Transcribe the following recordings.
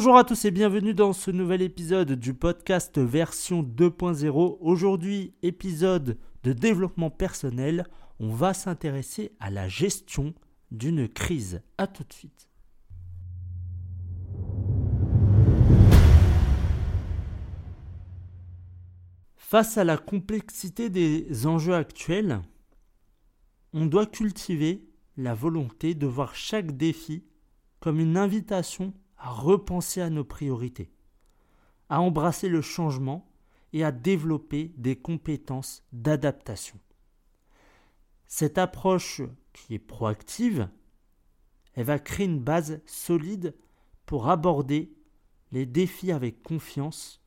Bonjour à tous et bienvenue dans ce nouvel épisode du podcast version 2.0. Aujourd'hui, épisode de développement personnel, on va s'intéresser à la gestion d'une crise. A tout de suite. Face à la complexité des enjeux actuels, on doit cultiver la volonté de voir chaque défi comme une invitation à repenser à nos priorités, à embrasser le changement et à développer des compétences d'adaptation. Cette approche qui est proactive, elle va créer une base solide pour aborder les défis avec confiance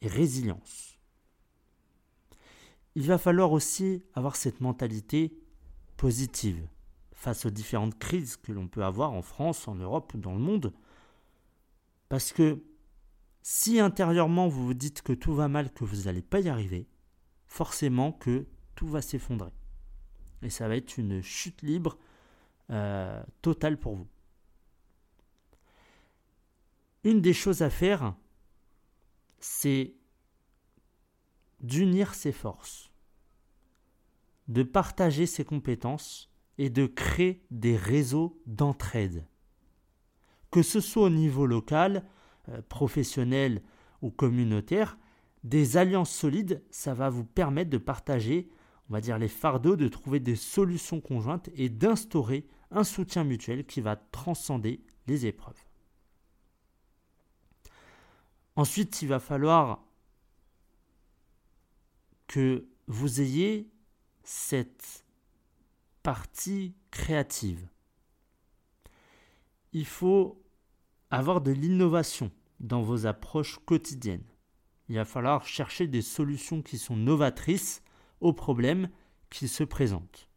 et résilience. Il va falloir aussi avoir cette mentalité positive face aux différentes crises que l'on peut avoir en France, en Europe ou dans le monde. Parce que si intérieurement vous vous dites que tout va mal, que vous n'allez pas y arriver, forcément que tout va s'effondrer. Et ça va être une chute libre euh, totale pour vous. Une des choses à faire, c'est d'unir ses forces, de partager ses compétences et de créer des réseaux d'entraide que ce soit au niveau local, euh, professionnel ou communautaire, des alliances solides, ça va vous permettre de partager, on va dire, les fardeaux, de trouver des solutions conjointes et d'instaurer un soutien mutuel qui va transcender les épreuves. Ensuite, il va falloir que vous ayez cette partie créative il faut avoir de l'innovation dans vos approches quotidiennes. Il va falloir chercher des solutions qui sont novatrices aux problèmes qui se présentent.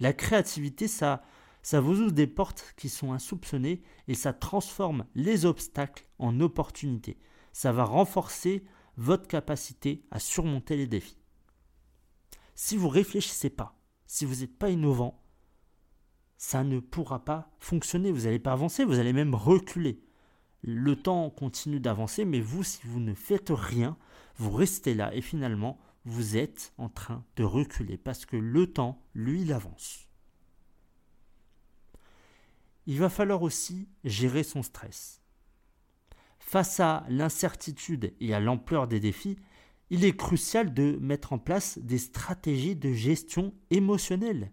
La créativité, ça, ça vous ouvre des portes qui sont insoupçonnées et ça transforme les obstacles en opportunités. Ça va renforcer votre capacité à surmonter les défis. Si vous réfléchissez pas, si vous n'êtes pas innovant, ça ne pourra pas fonctionner. Vous n'allez pas avancer, vous allez même reculer. Le temps continue d'avancer, mais vous, si vous ne faites rien, vous restez là et finalement, vous êtes en train de reculer parce que le temps, lui, il avance. Il va falloir aussi gérer son stress. Face à l'incertitude et à l'ampleur des défis, il est crucial de mettre en place des stratégies de gestion émotionnelle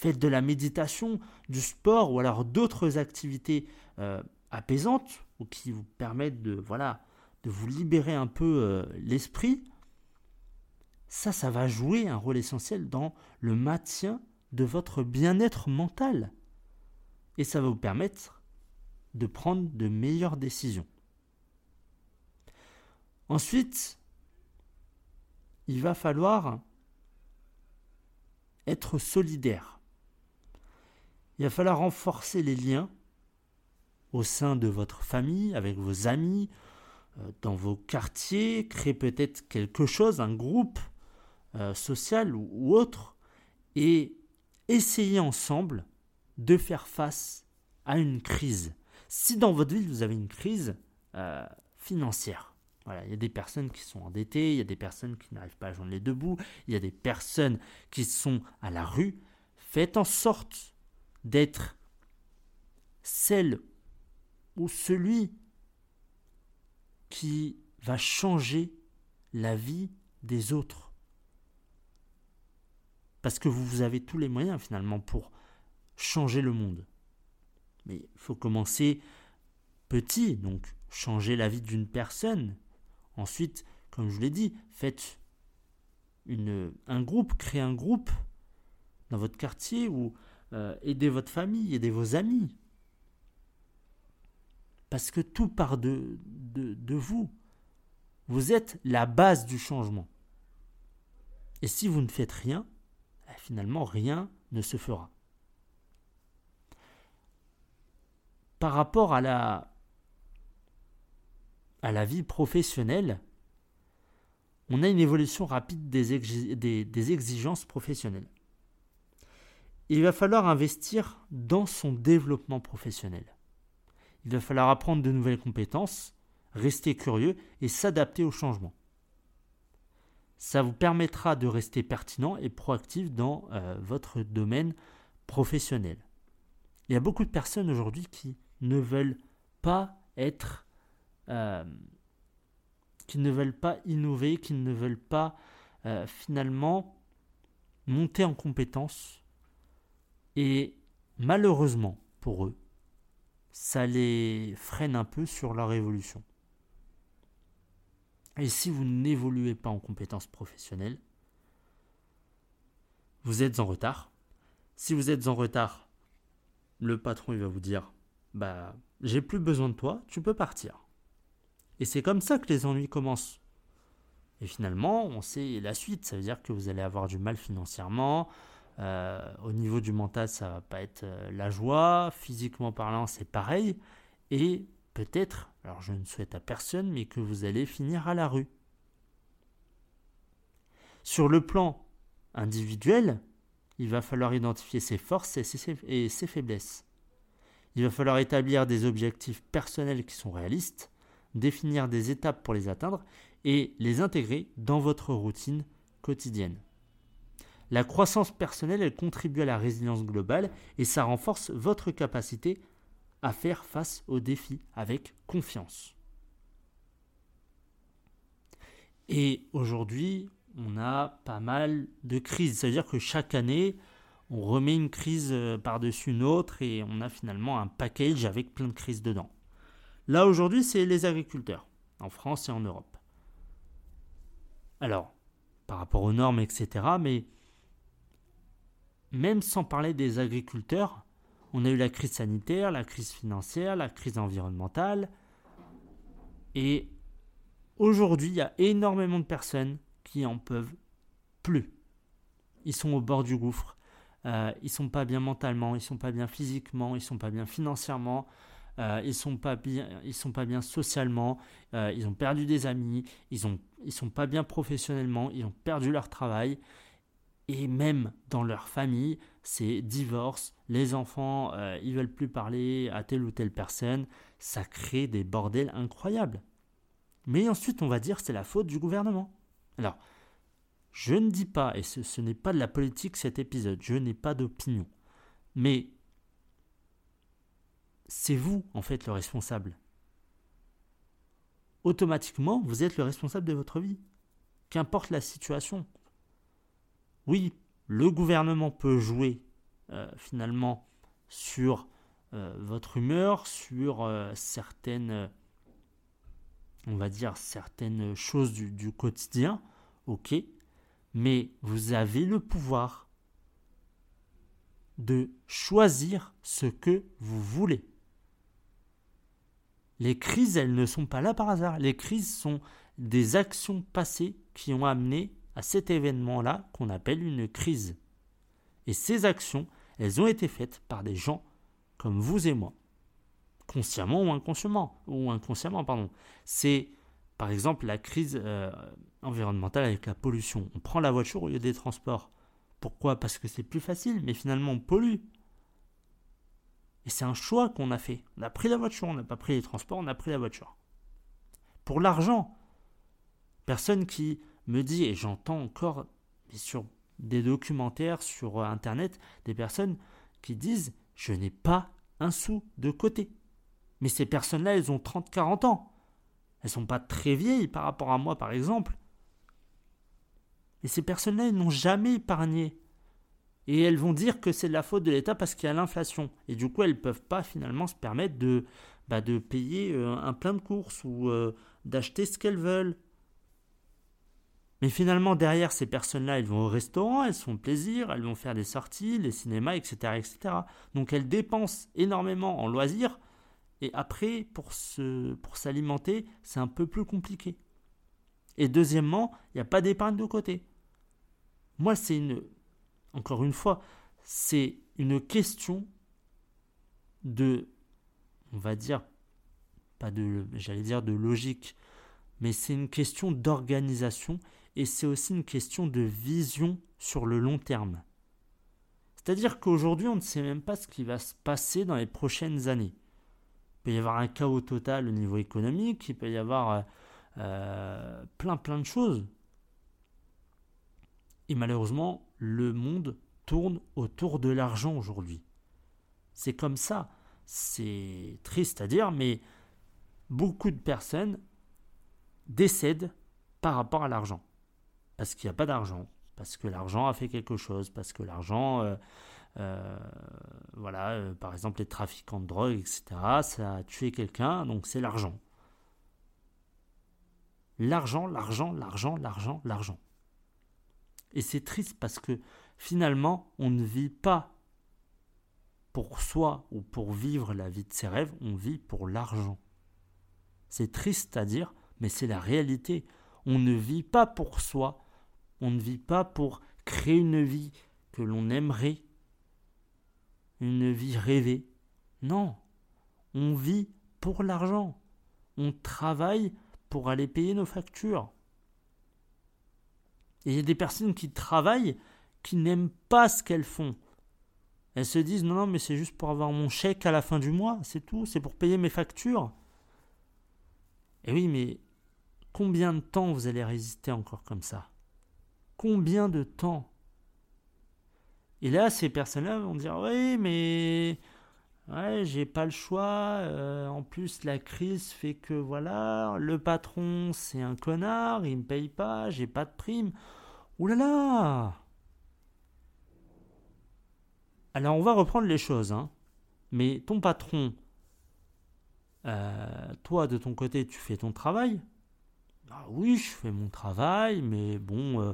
faites de la méditation, du sport ou alors d'autres activités euh, apaisantes ou qui vous permettent de, voilà, de vous libérer un peu euh, l'esprit, ça, ça va jouer un rôle essentiel dans le maintien de votre bien-être mental. Et ça va vous permettre de prendre de meilleures décisions. Ensuite, il va falloir être solidaire. Il va falloir renforcer les liens au sein de votre famille, avec vos amis, euh, dans vos quartiers, créer peut-être quelque chose, un groupe euh, social ou, autre, et essayer ensemble de faire face à une crise. Si dans votre ville vous avez une crise euh, financière, voilà, il y a des personnes qui sont endettées, il y a des personnes qui n'arrivent pas à joindre les deux bouts, il y a des personnes qui sont à la rue, faites en sorte d'être celle ou celui qui va changer la vie des autres. Parce que vous avez tous les moyens finalement pour changer le monde. Mais il faut commencer petit, donc changer la vie d'une personne. Ensuite, comme je l'ai dit, faites une, un groupe, créez un groupe dans votre quartier ou euh, aidez votre famille, aidez vos amis. Parce que tout part de, vous. Vous êtes la base du changement. Et si vous ne faites rien, eh, finalement rien ne se fera. Par rapport à la, à la vie professionnelle, on a une évolution rapide des exigences professionnelles il va falloir investir dans son développement professionnel. Il va falloir apprendre de nouvelles compétences, rester curieux et s'adapter au changement. Ça vous permettra de rester pertinent et proactif dans euh, votre domaine professionnel. Il y a beaucoup de personnes aujourd'hui qui ne veulent pas être, euh, qui ne veulent pas innover, qui ne veulent pas euh, finalement monter en compétences. Et malheureusement pour eux, ça les freine un peu sur leur évolution. Et si vous n'évoluez pas en compétences professionnelles, vous êtes en retard. Si vous êtes en retard, le patron va vous dire bah j'ai plus besoin de toi, tu peux partir. Et c'est comme ça que les ennuis commencent. Et finalement, on sait la suite, ça veut dire que vous allez avoir du mal financièrement, euh, au niveau du mental, ça va pas être euh, la joie, physiquement parlant, c'est pareil, et peut-être, alors je ne souhaite à personne, mais que vous allez finir à la rue. Sur le plan individuel, il va falloir identifier ses forces et ses, faiblesses. Il va falloir établir des objectifs personnels qui sont réalistes, définir des étapes pour les atteindre et les intégrer dans votre routine quotidienne. La croissance personnelle, elle contribue à la résilience globale et ça renforce votre capacité à faire face aux défis avec confiance. Et aujourd'hui, on a pas mal de crises. C'est-à-dire que chaque année, on remet une crise euh, par-dessus une autre et on a finalement un package avec plein de crises dedans. Là aujourd'hui, c'est les agriculteurs, en France et en Europe. Alors, par rapport aux normes, etc., mais même sans parler des agriculteurs, on a eu la crise sanitaire, la crise financière, la crise environnementale. Et aujourd'hui, il y a énormément de personnes qui en peuvent plus. Ils sont au bord du gouffre. Euh, ils sont pas bien mentalement, ils sont pas bien physiquement, ils sont pas bien financièrement, euh, ils sont pas bien, ils sont pas bien socialement, euh, ils ont perdu des amis, ils ont, ils sont pas bien professionnellement, ils ont perdu leur travail et même dans leur famille, c'est divorce, les enfants, euh, ils veulent plus parler à telle ou telle personne, ça crée des bordels incroyables. Mais ensuite, on va dire c'est la faute du gouvernement. Alors, je ne dis pas, et ce, n'est pas de la politique cet épisode, je n'ai pas d'opinion, mais c'est vous en fait le responsable. Automatiquement, vous êtes le responsable de votre vie, qu'importe la situation oui, le gouvernement peut jouer euh, finalement sur euh, votre humeur, sur euh, certaines, on va dire, certaines choses du, du quotidien, ok, mais vous avez le pouvoir de choisir ce que vous voulez. Les crises, elles ne sont pas là par hasard. Les crises sont des actions passées qui ont amené à cet événement-là qu'on appelle une crise. Et ces actions, elles ont été faites par des gens comme vous et moi, consciemment ou inconsciemment, pardon. C'est par exemple la crise euh, environnementale avec la pollution. On prend la voiture au lieu des transports. Pourquoi? Parce que c'est plus facile, mais finalement on pollue. Et c'est un choix qu'on a fait. On a pris la voiture, on n'a pas pris les transports, on a pris la voiture. Pour l'argent, personne qui me dit, et j'entends encore sur des documentaires sur Internet, des personnes qui disent, je n'ai pas un sou de côté. Mais ces personnes-là, elles ont 30-40 ans. Elles sont pas très vieilles par rapport à moi, par exemple. Et ces personnes-là, elles n'ont jamais épargné. Et elles vont dire que c'est de la faute de l'État parce qu'il y a l'inflation. Et du coup, elles ne peuvent pas finalement se permettre de, bah, de payer euh, un plein de courses ou euh, d'acheter ce qu'elles veulent. Mais finalement, derrière ces personnes-là, elles vont au restaurant, elles font plaisir, elles vont faire des sorties, les cinémas, etc. etc. Donc elles dépensent énormément en loisirs. Et après, pour, se, pour s'alimenter, c'est un peu plus compliqué. Et deuxièmement, il n'y a pas d'épargne de côté. Moi, c'est une... Encore une fois, c'est une question de... On va dire... Pas de... J'allais dire de logique. Mais c'est une question d'organisation et c'est aussi une question de vision sur le long terme. C'est-à-dire qu'aujourd'hui, on ne sait même pas ce qui va se passer dans les prochaines années. Il peut y avoir un chaos total au niveau économique, il peut y avoir euh, euh, plein plein de choses. Et malheureusement, le monde tourne autour de l'argent aujourd'hui. C'est comme ça. C'est triste à dire, mais beaucoup de personnes décèdent par rapport à l'argent. Parce qu'il n'y a pas d'argent, parce que l'argent a fait quelque chose, parce que l'argent, euh, euh, voilà, euh, par exemple les trafiquants de drogue, etc., ça a tué quelqu'un, donc c'est l'argent. L'argent, l'argent, l'argent, l'argent, l'argent. Et c'est triste parce que finalement, on ne vit pas pour soi ou pour vivre la vie de ses rêves, on vit pour l'argent. C'est triste à dire, mais c'est la réalité. On ne vit pas pour soi, on ne vit pas pour créer une vie que l'on aimerait, une vie rêvée. Non, on vit pour l'argent. On travaille pour aller payer nos factures. Et il y a des personnes qui travaillent qui n'aiment pas ce qu'elles font. Elles se disent non, non, mais c'est juste pour avoir mon chèque à la fin du mois, c'est tout, c'est pour payer mes factures. Et oui, mais combien de temps vous allez résister encore comme ça? Combien de temps? Et là, ces personnes-là vont dire oui, mais ouais, j'ai pas le choix. Euh, en plus, la crise fait que voilà, le patron c'est un connard, il me paye pas, j'ai pas de prime. Ouh là là Alors on va reprendre les choses, hein. Mais ton patron, euh, toi de ton côté, tu fais ton travail? Ah oui, je fais mon travail, mais bon, euh,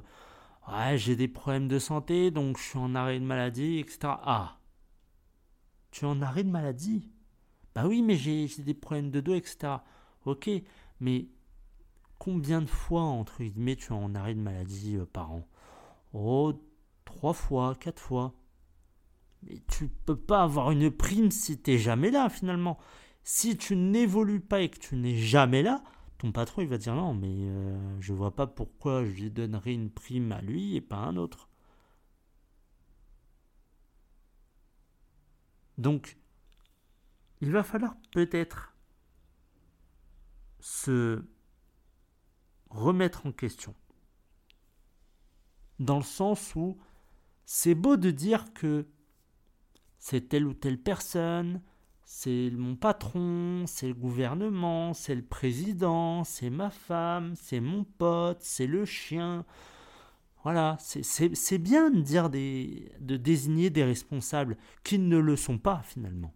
ouais, j'ai des problèmes de santé, donc je suis en arrêt de maladie, etc. Ah, tu es en arrêt de maladie? Bah oui, mais j'ai des problèmes de dos, etc. Ok, mais combien de fois, entre guillemets, tu es en arrêt de maladie euh, par an? Oh, trois fois, quatre fois. Mais tu peux pas avoir une prime si tu n'es jamais là, finalement. Si tu n'évolues pas et que tu n'es jamais là, ton patron il va dire non, mais euh, je vois pas pourquoi je lui donnerais une prime à lui et pas à un autre. Donc, il va falloir peut-être se remettre en question. Dans le sens où c'est beau de dire que c'est telle ou telle personne, c'est mon patron, c'est le gouvernement, c'est le président, c'est ma femme, c'est mon pote, c'est le chien. Voilà, c'est bien de dire de désigner des responsables qui ne le sont pas finalement.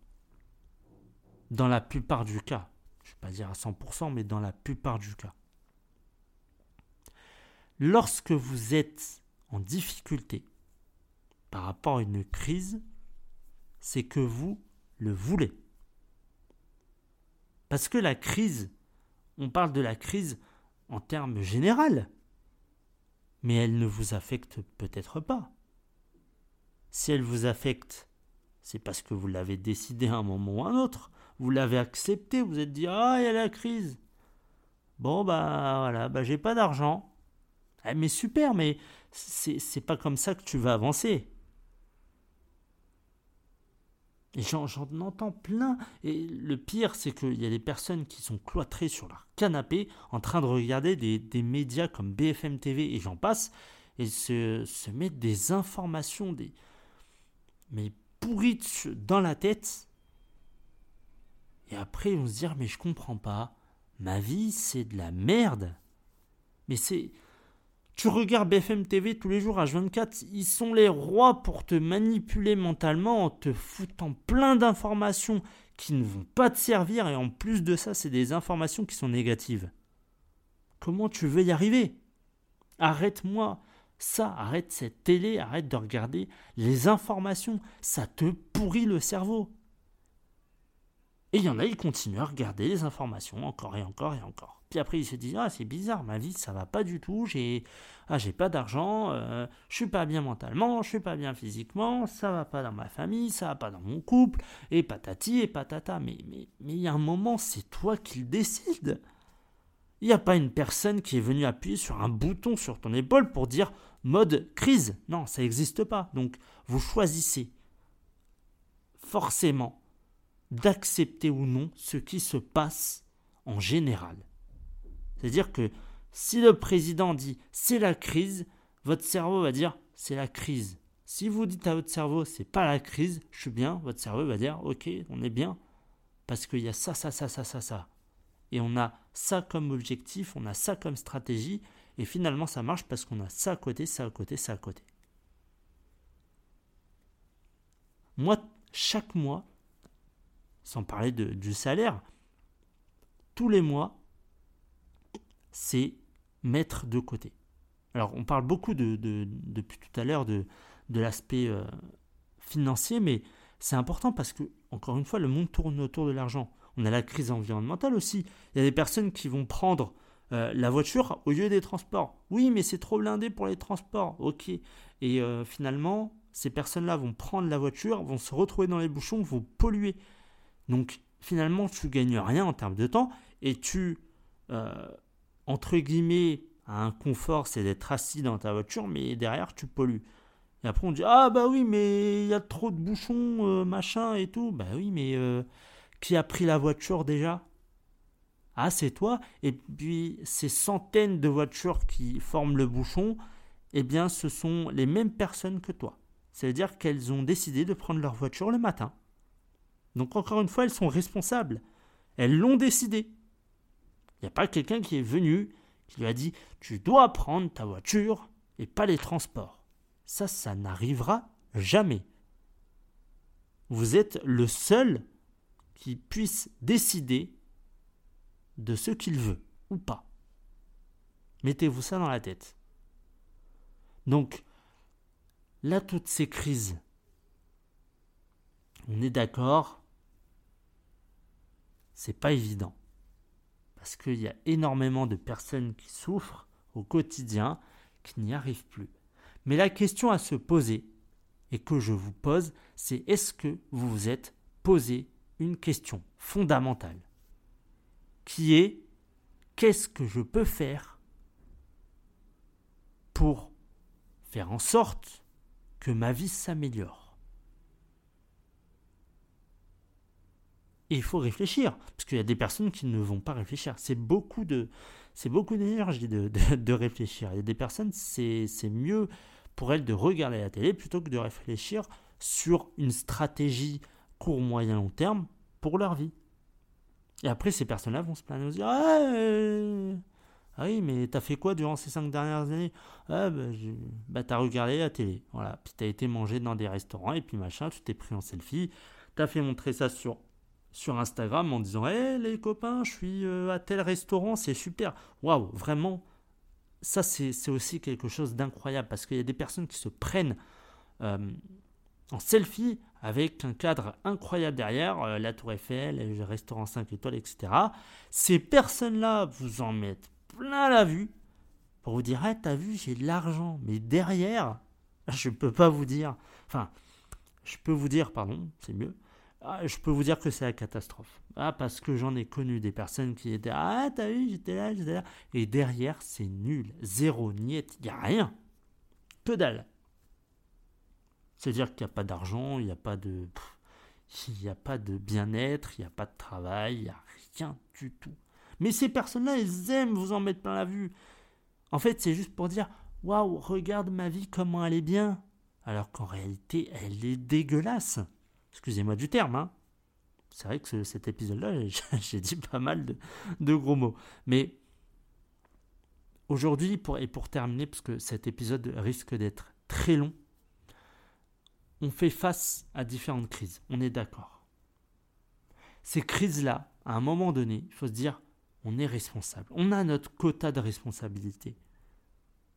Dans la plupart du cas. Je ne vais pas dire à 100%, mais dans la plupart du cas. Lorsque vous êtes en difficulté par rapport à une crise, c'est que vous le voulez. Parce que la crise, on parle de la crise en termes généraux, mais elle ne vous affecte peut-être pas. Si elle vous affecte, c'est parce que vous l'avez décidé à un moment ou un autre. Vous l'avez accepté, vous êtes dit Ah, il y a la crise. Bon, bah voilà, bah j'ai pas d'argent. Eh, mais super, mais c'est pas comme ça que tu vas avancer. Et j'en entends plein. Et le pire, c'est qu'il y a des personnes qui sont cloîtrées sur leur canapé en train de regarder des, médias comme BFM TV et j'en passe, et se, se mettre des informations, des mais pourries dans la tête. Et après, on se dire, mais je comprends pas. Ma vie, c'est de la merde. Mais c'est. Tu regardes BFM TV tous les jours à 24, ils sont les rois pour te manipuler mentalement en te foutant plein d'informations qui ne vont pas te servir et en plus de ça, c'est des informations qui sont négatives. Comment tu veux y arriver? Arrête-moi ça, arrête cette télé, arrête de regarder les informations, ça te pourrit le cerveau. Et il y en a, ils continuent à regarder les informations encore et encore et encore. Puis après, il se dit Ah, c'est bizarre, ma vie, ça va pas du tout. J'ai ah, j'ai pas d'argent, euh, je suis pas bien mentalement, je suis pas bien physiquement, ça va pas dans ma famille, ça va pas dans mon couple, et patati et patata. Mais mais mais il y a un moment, c'est toi qui le décides. Il n'y a pas une personne qui est venue appuyer sur un bouton sur ton épaule pour dire mode crise. Non, ça n'existe pas. Donc, vous choisissez forcément d'accepter ou non ce qui se passe en général. C'est-à-dire que si le président dit c'est la crise, votre cerveau va dire c'est la crise. Si vous dites à votre cerveau c'est pas la crise, je suis bien, votre cerveau va dire ok, on est bien parce qu'il y a ça, ça, ça, ça, ça, ça. Et on a ça comme objectif, on a ça comme stratégie, et finalement ça marche parce qu'on a ça à côté, ça à côté, ça à côté. Moi, chaque mois, sans parler du salaire, tous les mois, c'est mettre de côté. Alors, on parle beaucoup de, depuis tout à l'heure de, de l'aspect euh, financier, mais c'est important parce que, encore une fois, le monde tourne autour de l'argent. On a la crise environnementale aussi. Il y a des personnes qui vont prendre euh, la voiture au lieu des transports. Oui, mais c'est trop blindé pour les transports. Ok. Et euh, finalement, ces personnes-là vont prendre la voiture, vont se retrouver dans les bouchons, vont polluer. Donc, finalement, tu gagnes rien en termes de temps et tu, entre guillemets, un confort, c'est d'être assis dans ta voiture, mais derrière, tu pollues. Et après, on dit Ah, bah oui, mais il y a trop de bouchons, euh, machin et tout. Bah oui, mais euh, qui a pris la voiture déjà? Ah, c'est toi. Et puis, ces centaines de voitures qui forment le bouchon, eh bien, ce sont les mêmes personnes que toi. C'est-à-dire qu'elles ont décidé de prendre leur voiture le matin. Donc, encore une fois, elles sont responsables. Elles l'ont décidé. Il n'y a pas quelqu'un qui est venu qui lui a dit Tu dois prendre ta voiture et pas les transports. Ça, ça n'arrivera jamais. Vous êtes le seul qui puisse décider de ce qu'il veut ou pas. Mettez-vous ça dans la tête. Donc, là, toutes ces crises, on est d'accord, c'est pas évident parce qu'il y a énormément de personnes qui souffrent au quotidien, qui n'y arrivent plus. Mais la question à se poser, et que je vous pose, c'est est-ce que vous vous êtes posé une question fondamentale, qui est qu'est-ce que je peux faire pour faire en sorte que ma vie s'améliore? Et il faut réfléchir, parce qu'il y a des personnes qui ne vont pas réfléchir. C'est beaucoup de, c'est beaucoup d'énergie de, de, réfléchir. Il y a des personnes, c'est, mieux pour elles de regarder la télé plutôt que de réfléchir sur une stratégie court, moyen, long terme pour leur vie. Et après, ces personnes-là vont se plaindre et se dire ah, euh, ah, oui, mais t'as fait quoi durant ces cinq dernières années? Ah, bah, bah, t'as regardé la télé. Voilà. Puis t'as été mangé dans des restaurants et puis machin, tu t'es pris en selfie. T'as fait montrer ça sur sur Instagram en disant Hé les copains, je suis euh, à tel restaurant, c'est super. Waouh, vraiment, ça c'est aussi quelque chose d'incroyable parce qu'il y a des personnes qui se prennent euh, en selfie avec un cadre incroyable derrière, euh, la Tour Eiffel, le restaurant 5 étoiles, etc. Ces personnes-là vous en mettent plein la vue pour vous dire Ah, t'as vu, j'ai de l'argent. Mais derrière, je peux pas vous dire. Enfin, je peux vous dire, pardon, c'est mieux ah, je peux vous dire que c'est la catastrophe. Ah, parce que j'en ai connu des personnes qui étaient Ah, t'as vu, j'étais là, j'étais là. Et derrière, c'est nul. Zéro, niet, il n'y a rien. Que dalle. C'est-à-dire qu'il n'y a pas d'argent, il n'y a pas de. Il n'y a pas de bien-être, il n'y a pas de travail, il n'y a rien du tout. Mais ces personnes-là, elles aiment vous en mettre plein la vue. En fait, c'est juste pour dire Waouh, regarde ma vie, comment elle est bien. Alors qu'en réalité, elle est dégueulasse. Excusez-moi du terme, hein. C'est vrai que cet épisode-là, j'ai dit pas mal de, gros mots. Mais aujourd'hui, et pour terminer, parce que cet épisode risque d'être très long, on fait face à différentes crises. On est d'accord. Ces crises-là, à un moment donné, il faut se dire, on est responsable. On a notre quota de responsabilité.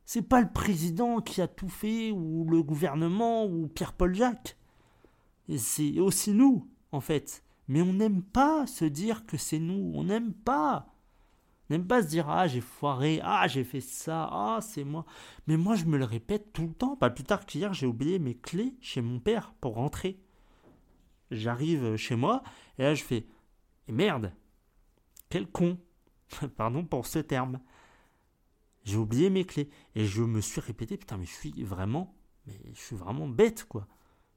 C'est pas le président qui a tout fait, ou le gouvernement, ou Pierre-Paul Jacques c'est aussi nous, en fait. Mais on n'aime pas se dire que c'est nous. On n'aime pas. On n'aime pas se dire Ah, j'ai foiré. Ah, j'ai fait ça. Ah, c'est moi. Mais moi, je me le répète tout le temps. Pas plus tard qu'hier, j'ai oublié mes clés chez mon père pour rentrer. J'arrive chez moi et là, je fais Et merde Quel con Pardon pour ce terme. J'ai oublié mes clés. Et je me suis répété Putain, mais je suis vraiment. Mais je suis vraiment bête, quoi.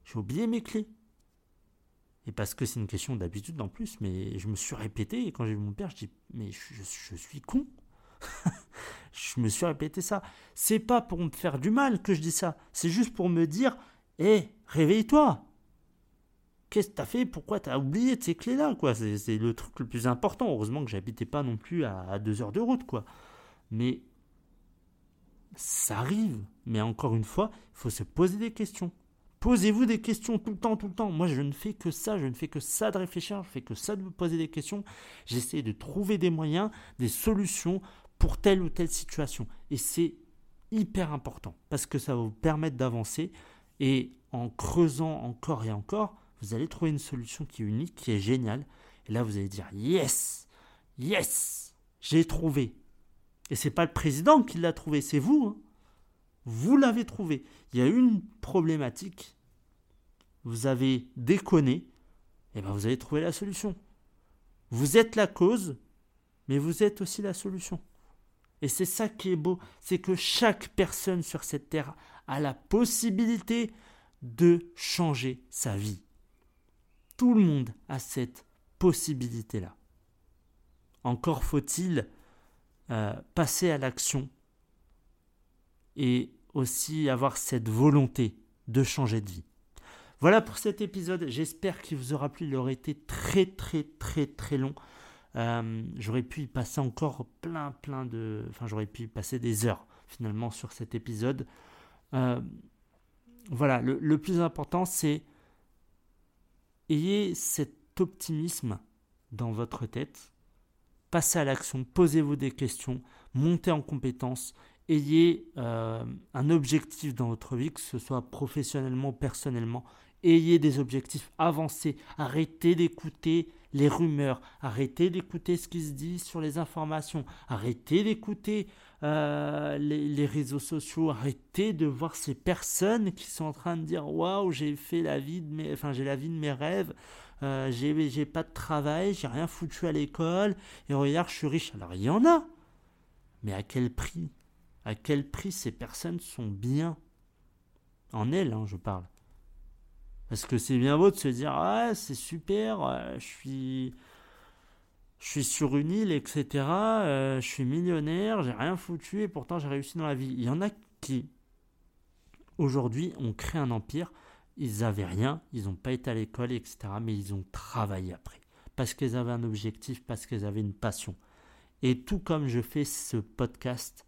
J'ai oublié mes clés. Et parce que c'est une question d'habitude en plus, mais je me suis répété, et quand j'ai vu mon père, je dis, mais je, suis con. je me suis répété ça. C'est pas pour me faire du mal que je dis ça, c'est juste pour me dire, hé, réveille-toi. Qu'est-ce que t'as fait? Pourquoi t'as oublié de ces clés-là C'est le truc le plus important. Heureusement que j'habitais pas non plus à deux heures de route, quoi. Mais ça arrive. Mais encore une fois, il faut se poser des questions. Posez-vous des questions tout le temps, tout le temps. Moi, je ne fais que ça, je ne fais que ça de réfléchir, je fais que ça de me poser des questions. J'essaie de trouver des moyens, des solutions pour telle ou telle situation. Et c'est hyper important parce que ça va vous permettre d'avancer. Et en creusant encore et encore, vous allez trouver une solution qui est unique, qui est géniale. Et là, vous allez dire Yes Yes J'ai trouvé. Et c'est pas le président qui l'a trouvé, c'est vous. Hein. Vous l'avez trouvé. Il y a une problématique. Vous avez déconné. Eh bien vous avez trouvé la solution. Vous êtes la cause, mais vous êtes aussi la solution. Et c'est ça qui est beau, c'est que chaque personne sur cette terre a la possibilité de changer sa vie. Tout le monde a cette possibilité-là. Encore faut-il euh, passer à l'action et aussi avoir cette volonté de changer de vie. Voilà pour cet épisode. J'espère qu'il vous aura plu. Il aurait été très très très très long. Euh, j'aurais pu y passer encore plein plein de... Enfin j'aurais pu y passer des heures finalement sur cet épisode. Euh, voilà, le, plus important c'est ayez cet optimisme dans votre tête passez à l'action, posez-vous des questions, montez en compétences, ayez euh, un objectif dans votre vie, que ce soit professionnellement, personnellement, ayez des objectifs, avancez, arrêtez d'écouter les rumeurs, arrêtez d'écouter ce qui se dit sur les informations, arrêtez d'écouter euh, les, réseaux sociaux, arrêtez de voir ces personnes qui sont en train de dire waouh j'ai fait la vie de mes, enfin j'ai la vie de mes rêves, euh, j'ai pas de travail, j'ai rien foutu à l'école, et regarde, je suis riche. Alors il y en a, mais à quel prix? À quel prix ces personnes sont bien? En elles, hein, je parle. Parce que c'est bien beau de se dire ah c'est super, euh, je suis sur une île, etc. Euh, je suis millionnaire, j'ai rien foutu et pourtant j'ai réussi dans la vie. Il y en a qui aujourd'hui ont créé un empire ils n'avaient rien, ils n'ont pas été à l'école, etc. Mais ils ont travaillé après. Parce qu'ils avaient un objectif, parce qu'ils avaient une passion. Et tout comme je fais ce podcast,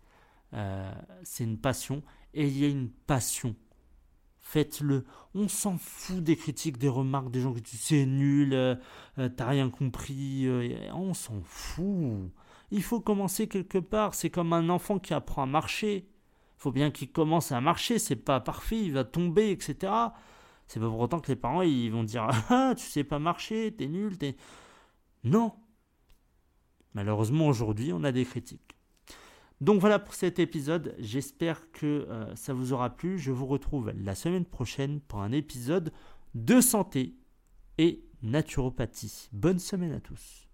euh, c'est une passion. Et il y a une passion. Faites-le. On s'en fout des critiques, des remarques, des gens qui disent c'est nul, euh, euh, t'as rien compris. on s'en fout. Il faut commencer quelque part. C'est comme un enfant qui apprend à marcher. Il faut bien qu'il commence à marcher. C'est pas parfait, il va tomber, etc. C'est pas pour autant que les parents ils vont dire Ah, tu sais pas marcher, t'es nul, t'es. Non Malheureusement, aujourd'hui, on a des critiques. Donc voilà pour cet épisode. J'espère que euh, ça vous aura plu. Je vous retrouve la semaine prochaine pour un épisode de santé et naturopathie. Bonne semaine à tous.